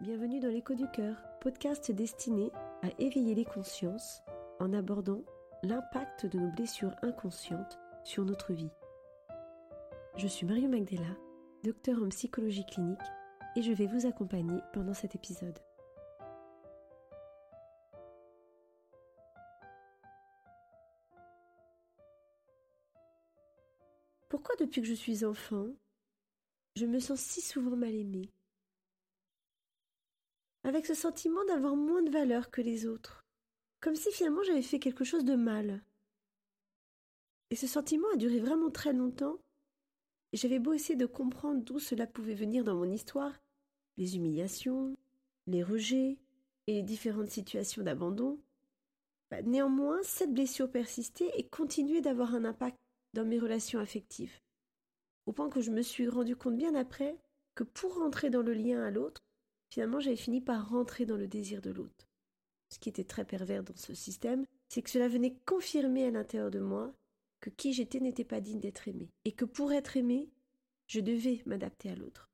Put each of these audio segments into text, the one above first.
bienvenue dans l'écho du cœur, podcast destiné à éveiller les consciences en abordant l'impact de nos blessures inconscientes sur notre vie. Je suis Mario Magdela, docteur en psychologie clinique, et je vais vous accompagner pendant cet épisode. Pourquoi depuis que je suis enfant, je me sens si souvent mal aimée? Avec ce sentiment d'avoir moins de valeur que les autres, comme si finalement j'avais fait quelque chose de mal. Et ce sentiment a duré vraiment très longtemps, et j'avais beau essayer de comprendre d'où cela pouvait venir dans mon histoire, les humiliations, les rejets et les différentes situations d'abandon, bah, néanmoins cette blessure persistait et continuait d'avoir un impact dans mes relations affectives. Au point que je me suis rendu compte bien après que pour rentrer dans le lien à l'autre, finalement j'avais fini par rentrer dans le désir de l'autre. Ce qui était très pervers dans ce système, c'est que cela venait confirmer à l'intérieur de moi que qui j'étais n'était pas digne d'être aimé, et que pour être aimé, je devais m'adapter à l'autre.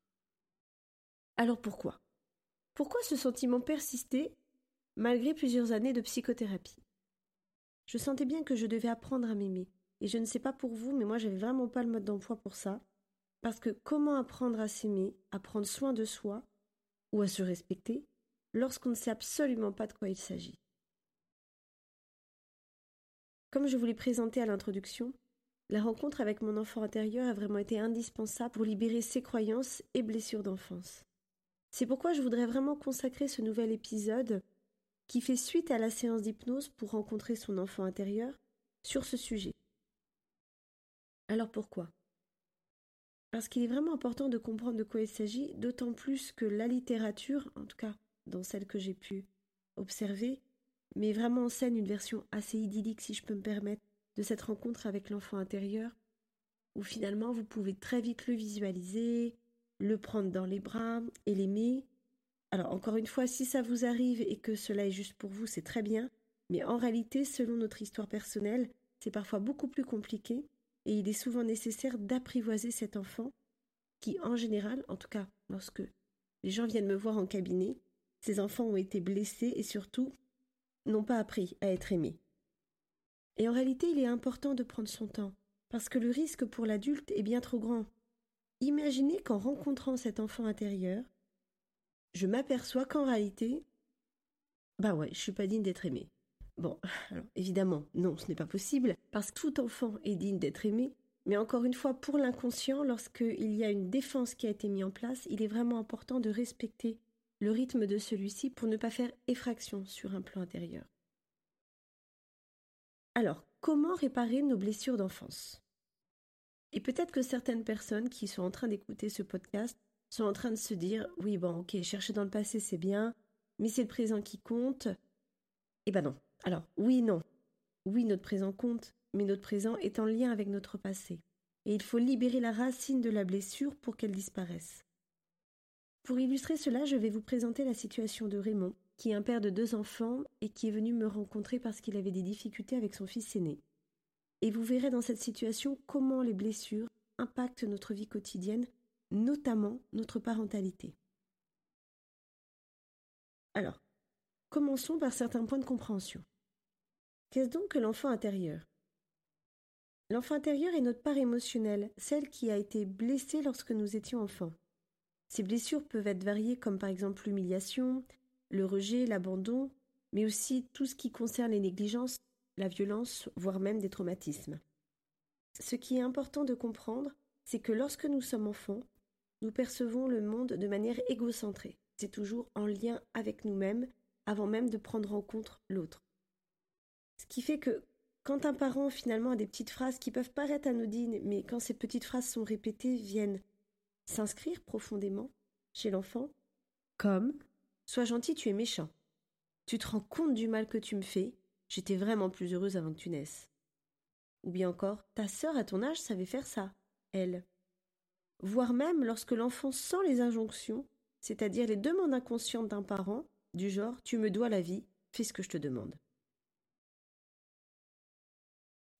Alors pourquoi? Pourquoi ce sentiment persistait malgré plusieurs années de psychothérapie? Je sentais bien que je devais apprendre à m'aimer, et je ne sais pas pour vous, mais moi j'avais vraiment pas le mode d'emploi pour ça. Parce que comment apprendre à s'aimer, à prendre soin de soi, ou à se respecter, lorsqu'on ne sait absolument pas de quoi il s'agit Comme je vous l'ai présenté à l'introduction, la rencontre avec mon enfant intérieur a vraiment été indispensable pour libérer ses croyances et blessures d'enfance. C'est pourquoi je voudrais vraiment consacrer ce nouvel épisode, qui fait suite à la séance d'hypnose pour rencontrer son enfant intérieur, sur ce sujet. Alors pourquoi? Parce qu'il est vraiment important de comprendre de quoi il s'agit, d'autant plus que la littérature, en tout cas dans celle que j'ai pu observer, met vraiment en scène une version assez idyllique, si je peux me permettre, de cette rencontre avec l'enfant intérieur, où finalement vous pouvez très vite le visualiser, le prendre dans les bras et l'aimer. Alors encore une fois, si ça vous arrive et que cela est juste pour vous, c'est très bien, mais en réalité, selon notre histoire personnelle, c'est parfois beaucoup plus compliqué et il est souvent nécessaire d'apprivoiser cet enfant qui, en général, en tout cas lorsque les gens viennent me voir en cabinet, ces enfants ont été blessés et surtout n'ont pas appris à être aimés. Et en réalité, il est important de prendre son temps, parce que le risque pour l'adulte est bien trop grand. Imaginez qu'en rencontrant cet enfant intérieur, je m'aperçois qu'en réalité, bah ouais, je suis pas digne d'être aimé. Bon, alors évidemment, non, ce n'est pas possible, parce que tout enfant est digne d'être aimé, mais encore une fois, pour l'inconscient, lorsqu'il y a une défense qui a été mise en place, il est vraiment important de respecter le rythme de celui-ci pour ne pas faire effraction sur un plan intérieur. Alors, comment réparer nos blessures d'enfance? Et peut-être que certaines personnes qui sont en train d'écouter ce podcast sont en train de se dire oui, bon, ok, chercher dans le passé c'est bien, mais c'est le présent qui compte. Eh ben non, alors, oui, non. Oui, notre présent compte, mais notre présent est en lien avec notre passé. Et il faut libérer la racine de la blessure pour qu'elle disparaisse. Pour illustrer cela, je vais vous présenter la situation de Raymond, qui est un père de deux enfants et qui est venu me rencontrer parce qu'il avait des difficultés avec son fils aîné. Et vous verrez dans cette situation comment les blessures impactent notre vie quotidienne, notamment notre parentalité. Alors, commençons par certains points de compréhension. Qu'est-ce donc que l'enfant intérieur? L'enfant intérieur est notre part émotionnelle, celle qui a été blessée lorsque nous étions enfants. Ces blessures peuvent être variées comme par exemple l'humiliation, le rejet, l'abandon, mais aussi tout ce qui concerne les négligences, la violence, voire même des traumatismes. Ce qui est important de comprendre, c'est que lorsque nous sommes enfants, nous percevons le monde de manière égocentrée. C'est toujours en lien avec nous-mêmes avant même de prendre en compte l'autre. Ce qui fait que quand un parent finalement a des petites phrases qui peuvent paraître anodines, mais quand ces petites phrases sont répétées, viennent s'inscrire profondément chez l'enfant, comme Sois gentil, tu es méchant. Tu te rends compte du mal que tu me fais, j'étais vraiment plus heureuse avant que tu naisses. Ou bien encore, ta sœur à ton âge savait faire ça, elle. Voire même lorsque l'enfant sent les injonctions, c'est-à-dire les demandes inconscientes d'un parent, du genre tu me dois la vie, fais ce que je te demande.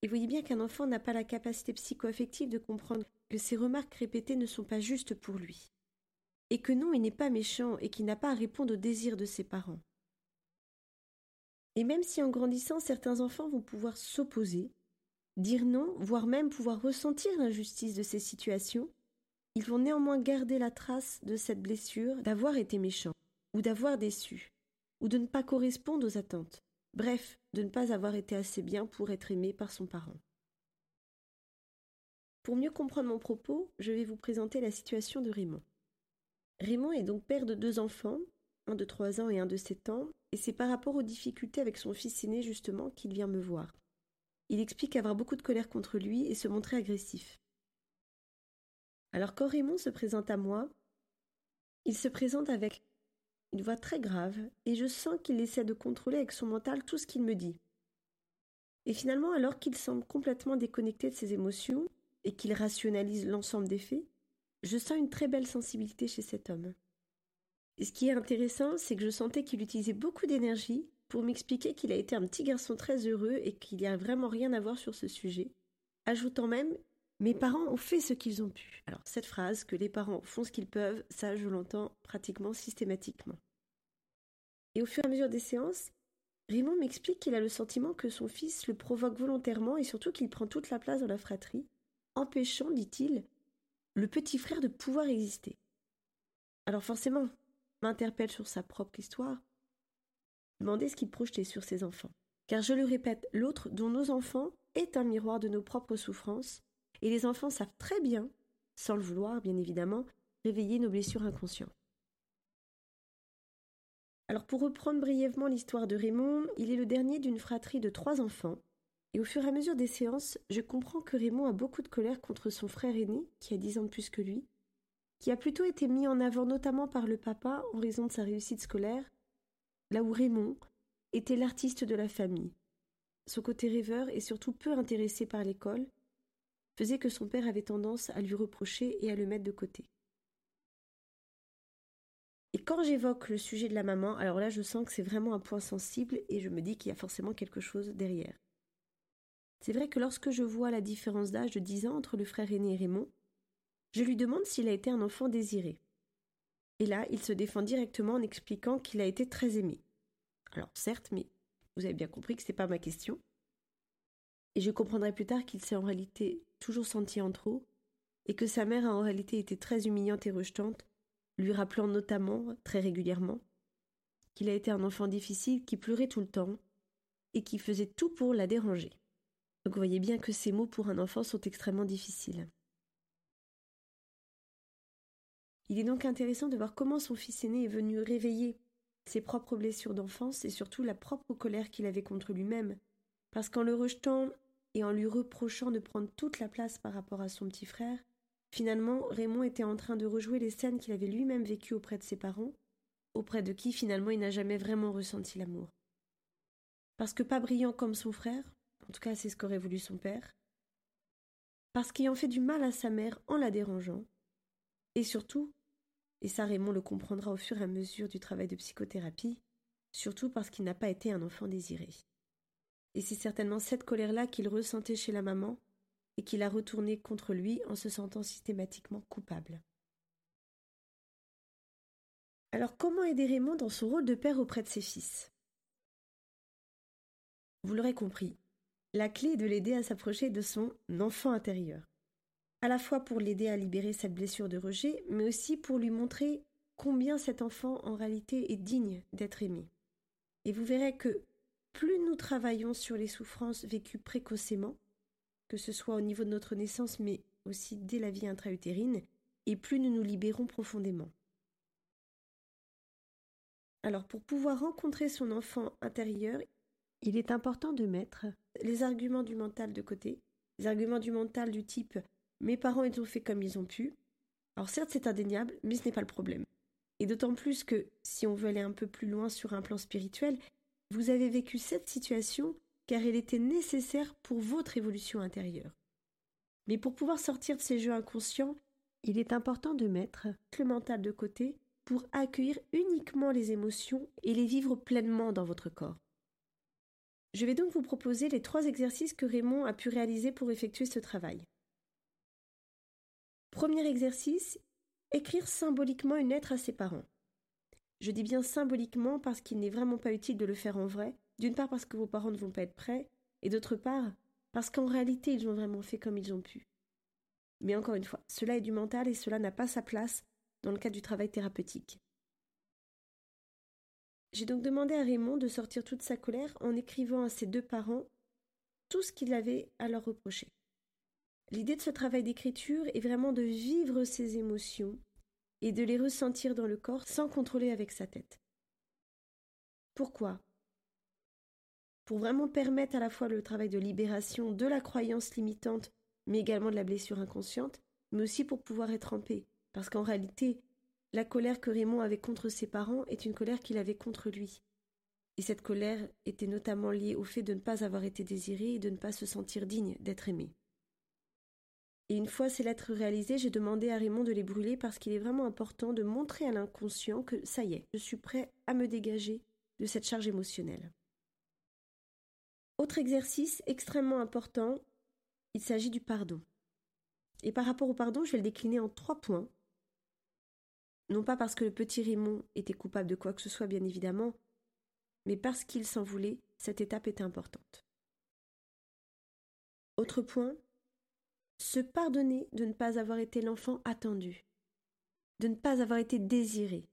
Et voyez bien qu'un enfant n'a pas la capacité psycho-affective de comprendre que ces remarques répétées ne sont pas justes pour lui. et que non, il n'est pas méchant et qu'il n'a pas à répondre aux désirs de ses parents. Et même si en grandissant, certains enfants vont pouvoir s'opposer, dire non, voire même pouvoir ressentir l'injustice de ces situations, ils vont néanmoins garder la trace de cette blessure d'avoir été méchant, ou d'avoir déçu, ou de ne pas correspondre aux attentes, bref, de ne pas avoir été assez bien pour être aimé par son parent. Pour mieux comprendre mon propos, je vais vous présenter la situation de Raymond. Raymond est donc père de deux enfants, un de trois ans et un de sept ans, et c'est par rapport aux difficultés avec son fils aîné justement qu'il vient me voir. Il explique avoir beaucoup de colère contre lui et se montrer agressif. Alors quand Raymond se présente à moi, il se présente avec une voix très grave, et je sens qu'il essaie de contrôler avec son mental tout ce qu'il me dit. Et finalement, alors qu'il semble complètement déconnecté de ses émotions, et qu'il rationalise l'ensemble des faits, je sens une très belle sensibilité chez cet homme. Et ce qui est intéressant, c'est que je sentais qu'il utilisait beaucoup d'énergie pour m'expliquer qu'il a été un petit garçon très heureux et qu'il n'y a vraiment rien à voir sur ce sujet, ajoutant même Mes parents ont fait ce qu'ils ont pu. Alors, cette phrase, que les parents font ce qu'ils peuvent, ça, je l'entends pratiquement systématiquement. Et au fur et à mesure des séances, Raymond m'explique qu'il a le sentiment que son fils le provoque volontairement et surtout qu'il prend toute la place dans la fratrie, empêchant, dit-il, le petit frère de pouvoir exister. Alors forcément, m'interpelle sur sa propre histoire, demander ce qu'il projetait sur ses enfants. Car je le répète, l'autre, dont nos enfants, est un miroir de nos propres souffrances, et les enfants savent très bien, sans le vouloir bien évidemment, réveiller nos blessures inconscientes. Alors pour reprendre brièvement l'histoire de Raymond, il est le dernier d'une fratrie de trois enfants, et au fur et à mesure des séances, je comprends que Raymond a beaucoup de colère contre son frère aîné, qui a dix ans de plus que lui, qui a plutôt été mis en avant notamment par le papa en raison de sa réussite scolaire, là où Raymond était l'artiste de la famille. Son côté rêveur et surtout peu intéressé par l'école faisait que son père avait tendance à lui reprocher et à le mettre de côté. Et quand j'évoque le sujet de la maman, alors là je sens que c'est vraiment un point sensible et je me dis qu'il y a forcément quelque chose derrière. C'est vrai que lorsque je vois la différence d'âge de 10 ans entre le frère aîné et Raymond, je lui demande s'il a été un enfant désiré. Et là, il se défend directement en expliquant qu'il a été très aimé. Alors certes, mais vous avez bien compris que ce n'est pas ma question. Et je comprendrai plus tard qu'il s'est en réalité toujours senti en trop, et que sa mère a en réalité été très humiliante et rejetante, lui rappelant notamment, très régulièrement, qu'il a été un enfant difficile qui pleurait tout le temps, et qui faisait tout pour la déranger. Donc vous voyez bien que ces mots pour un enfant sont extrêmement difficiles. Il est donc intéressant de voir comment son fils aîné est venu réveiller ses propres blessures d'enfance et surtout la propre colère qu'il avait contre lui-même, parce qu'en le rejetant et en lui reprochant de prendre toute la place par rapport à son petit frère, finalement Raymond était en train de rejouer les scènes qu'il avait lui-même vécues auprès de ses parents, auprès de qui finalement il n'a jamais vraiment ressenti l'amour. Parce que pas brillant comme son frère, en tout cas, c'est ce qu'aurait voulu son père. Parce qu'ayant fait du mal à sa mère en la dérangeant, et surtout, et ça Raymond le comprendra au fur et à mesure du travail de psychothérapie, surtout parce qu'il n'a pas été un enfant désiré. Et c'est certainement cette colère-là qu'il ressentait chez la maman et qu'il a retournée contre lui en se sentant systématiquement coupable. Alors comment aider Raymond dans son rôle de père auprès de ses fils? Vous l'aurez compris, la clé est de l'aider à s'approcher de son enfant intérieur. À la fois pour l'aider à libérer cette blessure de rejet, mais aussi pour lui montrer combien cet enfant en réalité est digne d'être aimé. Et vous verrez que plus nous travaillons sur les souffrances vécues précocement, que ce soit au niveau de notre naissance, mais aussi dès la vie intra-utérine, et plus nous nous libérons profondément. Alors pour pouvoir rencontrer son enfant intérieur, il est important de mettre les arguments du mental de côté, les arguments du mental du type mes parents ont fait comme ils ont pu. Alors certes c'est indéniable, mais ce n'est pas le problème. Et d'autant plus que, si on veut aller un peu plus loin sur un plan spirituel, vous avez vécu cette situation car elle était nécessaire pour votre évolution intérieure. Mais pour pouvoir sortir de ces jeux inconscients, il est important de mettre le mental de côté pour accueillir uniquement les émotions et les vivre pleinement dans votre corps. Je vais donc vous proposer les trois exercices que Raymond a pu réaliser pour effectuer ce travail. Premier exercice, écrire symboliquement une lettre à ses parents. Je dis bien symboliquement parce qu'il n'est vraiment pas utile de le faire en vrai, d'une part parce que vos parents ne vont pas être prêts, et d'autre part parce qu'en réalité ils ont vraiment fait comme ils ont pu. Mais encore une fois, cela est du mental et cela n'a pas sa place dans le cadre du travail thérapeutique. J'ai donc demandé à Raymond de sortir toute sa colère en écrivant à ses deux parents tout ce qu'il avait à leur reprocher. L'idée de ce travail d'écriture est vraiment de vivre ses émotions et de les ressentir dans le corps sans contrôler avec sa tête. Pourquoi? Pour vraiment permettre à la fois le travail de libération de la croyance limitante, mais également de la blessure inconsciente, mais aussi pour pouvoir être en paix. Parce qu'en réalité, la colère que Raymond avait contre ses parents est une colère qu'il avait contre lui. Et cette colère était notamment liée au fait de ne pas avoir été désiré et de ne pas se sentir digne d'être aimé. Et une fois ces lettres réalisées, j'ai demandé à Raymond de les brûler parce qu'il est vraiment important de montrer à l'inconscient que ça y est, je suis prêt à me dégager de cette charge émotionnelle. Autre exercice extrêmement important, il s'agit du pardon. Et par rapport au pardon, je vais le décliner en trois points. Non pas parce que le petit Raymond était coupable de quoi que ce soit, bien évidemment, mais parce qu'il s'en voulait, cette étape était importante. Autre point, se pardonner de ne pas avoir été l'enfant attendu, de ne pas avoir été désiré.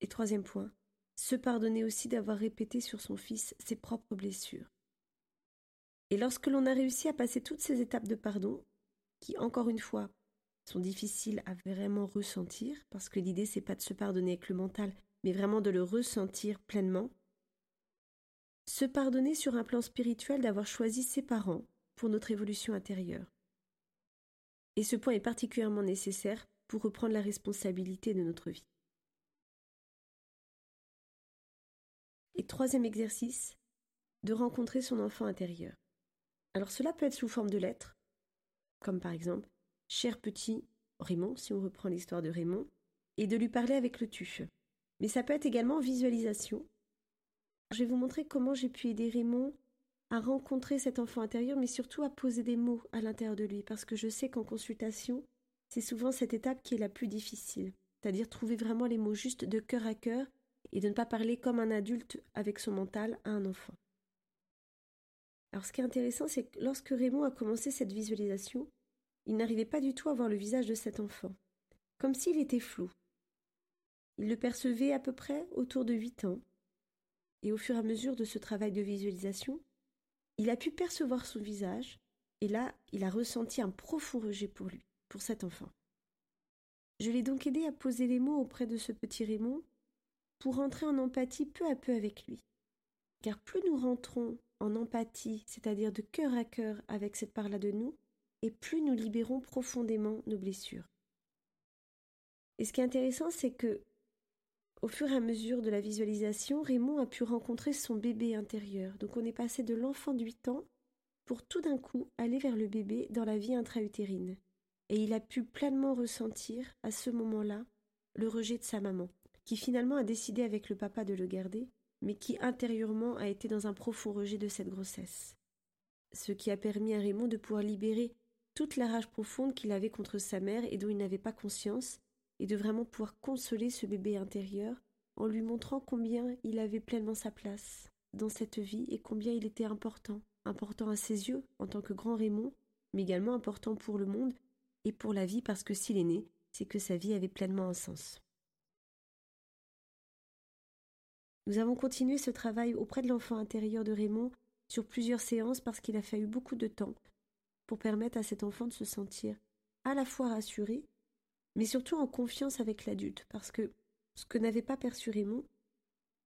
Et troisième point, se pardonner aussi d'avoir répété sur son fils ses propres blessures. Et lorsque l'on a réussi à passer toutes ces étapes de pardon, qui encore une fois sont difficiles à vraiment ressentir, parce que l'idée c'est pas de se pardonner avec le mental, mais vraiment de le ressentir pleinement, se pardonner sur un plan spirituel d'avoir choisi ses parents pour notre évolution intérieure. Et ce point est particulièrement nécessaire pour reprendre la responsabilité de notre vie. Et troisième exercice, de rencontrer son enfant intérieur. Alors cela peut être sous forme de lettres, comme par exemple Cher petit Raymond, si on reprend l'histoire de Raymond, et de lui parler avec le tuche. Mais ça peut être également visualisation. Je vais vous montrer comment j'ai pu aider Raymond à rencontrer cet enfant intérieur, mais surtout à poser des mots à l'intérieur de lui, parce que je sais qu'en consultation, c'est souvent cette étape qui est la plus difficile, c'est-à-dire trouver vraiment les mots justes de cœur à cœur et de ne pas parler comme un adulte avec son mental à un enfant. Alors ce qui est intéressant, c'est que lorsque Raymond a commencé cette visualisation, il n'arrivait pas du tout à voir le visage de cet enfant, comme s'il était flou. Il le percevait à peu près autour de huit ans, et au fur et à mesure de ce travail de visualisation, il a pu percevoir son visage, et là, il a ressenti un profond rejet pour lui, pour cet enfant. Je l'ai donc aidé à poser les mots auprès de ce petit Raymond pour entrer en empathie peu à peu avec lui. Car plus nous rentrons en empathie, c'est-à-dire de cœur à cœur avec cette part-là de nous, et plus nous libérons profondément nos blessures. Et ce qui est intéressant, c'est que, au fur et à mesure de la visualisation, Raymond a pu rencontrer son bébé intérieur. Donc on est passé de l'enfant de 8 ans pour tout d'un coup aller vers le bébé dans la vie intra-utérine. Et il a pu pleinement ressentir, à ce moment-là, le rejet de sa maman, qui finalement a décidé avec le papa de le garder, mais qui intérieurement a été dans un profond rejet de cette grossesse. Ce qui a permis à Raymond de pouvoir libérer toute la rage profonde qu'il avait contre sa mère et dont il n'avait pas conscience, et de vraiment pouvoir consoler ce bébé intérieur en lui montrant combien il avait pleinement sa place dans cette vie et combien il était important, important à ses yeux en tant que grand Raymond, mais également important pour le monde et pour la vie parce que s'il est né, c'est que sa vie avait pleinement un sens. Nous avons continué ce travail auprès de l'enfant intérieur de Raymond sur plusieurs séances parce qu'il a fallu beaucoup de temps pour permettre à cet enfant de se sentir à la fois rassuré, mais surtout en confiance avec l'adulte, parce que ce que n'avait pas perçu Raymond,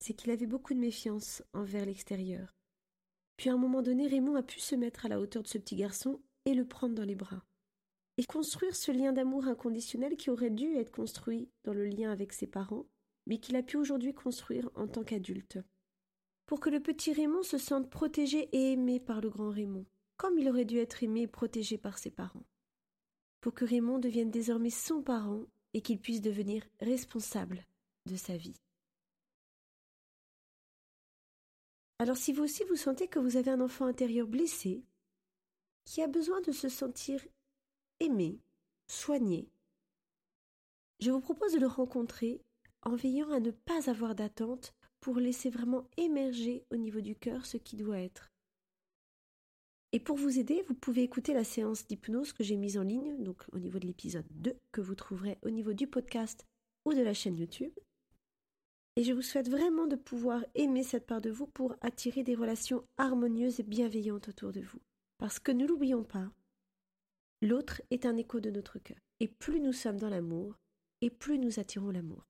c'est qu'il avait beaucoup de méfiance envers l'extérieur. Puis à un moment donné, Raymond a pu se mettre à la hauteur de ce petit garçon et le prendre dans les bras. Et construire ce lien d'amour inconditionnel qui aurait dû être construit dans le lien avec ses parents, mais qu'il a pu aujourd'hui construire en tant qu'adulte. Pour que le petit Raymond se sente protégé et aimé par le grand Raymond, comme il aurait dû être aimé et protégé par ses parents. Pour que Raymond devienne désormais son parent et qu'il puisse devenir responsable de sa vie. Alors si vous aussi vous sentez que vous avez un enfant intérieur blessé, qui a besoin de se sentir aimé, soigné, Je vous propose de le rencontrer en veillant à ne pas avoir d'attente pour laisser vraiment émerger au niveau du cœur ce qui doit être. Et pour vous aider, vous pouvez écouter la séance d'hypnose que j'ai mise en ligne, donc au niveau de l'épisode 2, que vous trouverez au niveau du podcast ou de la chaîne YouTube. Et je vous souhaite vraiment de pouvoir aimer cette part de vous pour attirer des relations harmonieuses et bienveillantes autour de vous. Parce que ne l'oublions pas, l'autre est un écho de notre cœur. Et plus nous sommes dans l'amour, et plus nous attirons l'amour.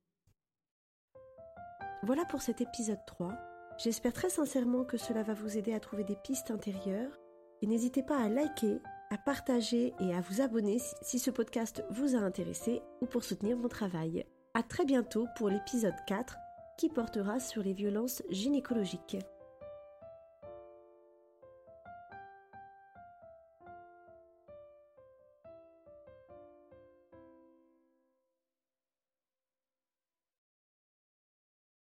Voilà pour cet épisode 3. J'espère très sincèrement que cela va vous aider à trouver des pistes intérieures et n'hésitez pas à liker, à partager et à vous abonner si ce podcast vous a intéressé ou pour soutenir mon travail. À très bientôt pour l'épisode 4 qui portera sur les violences gynécologiques.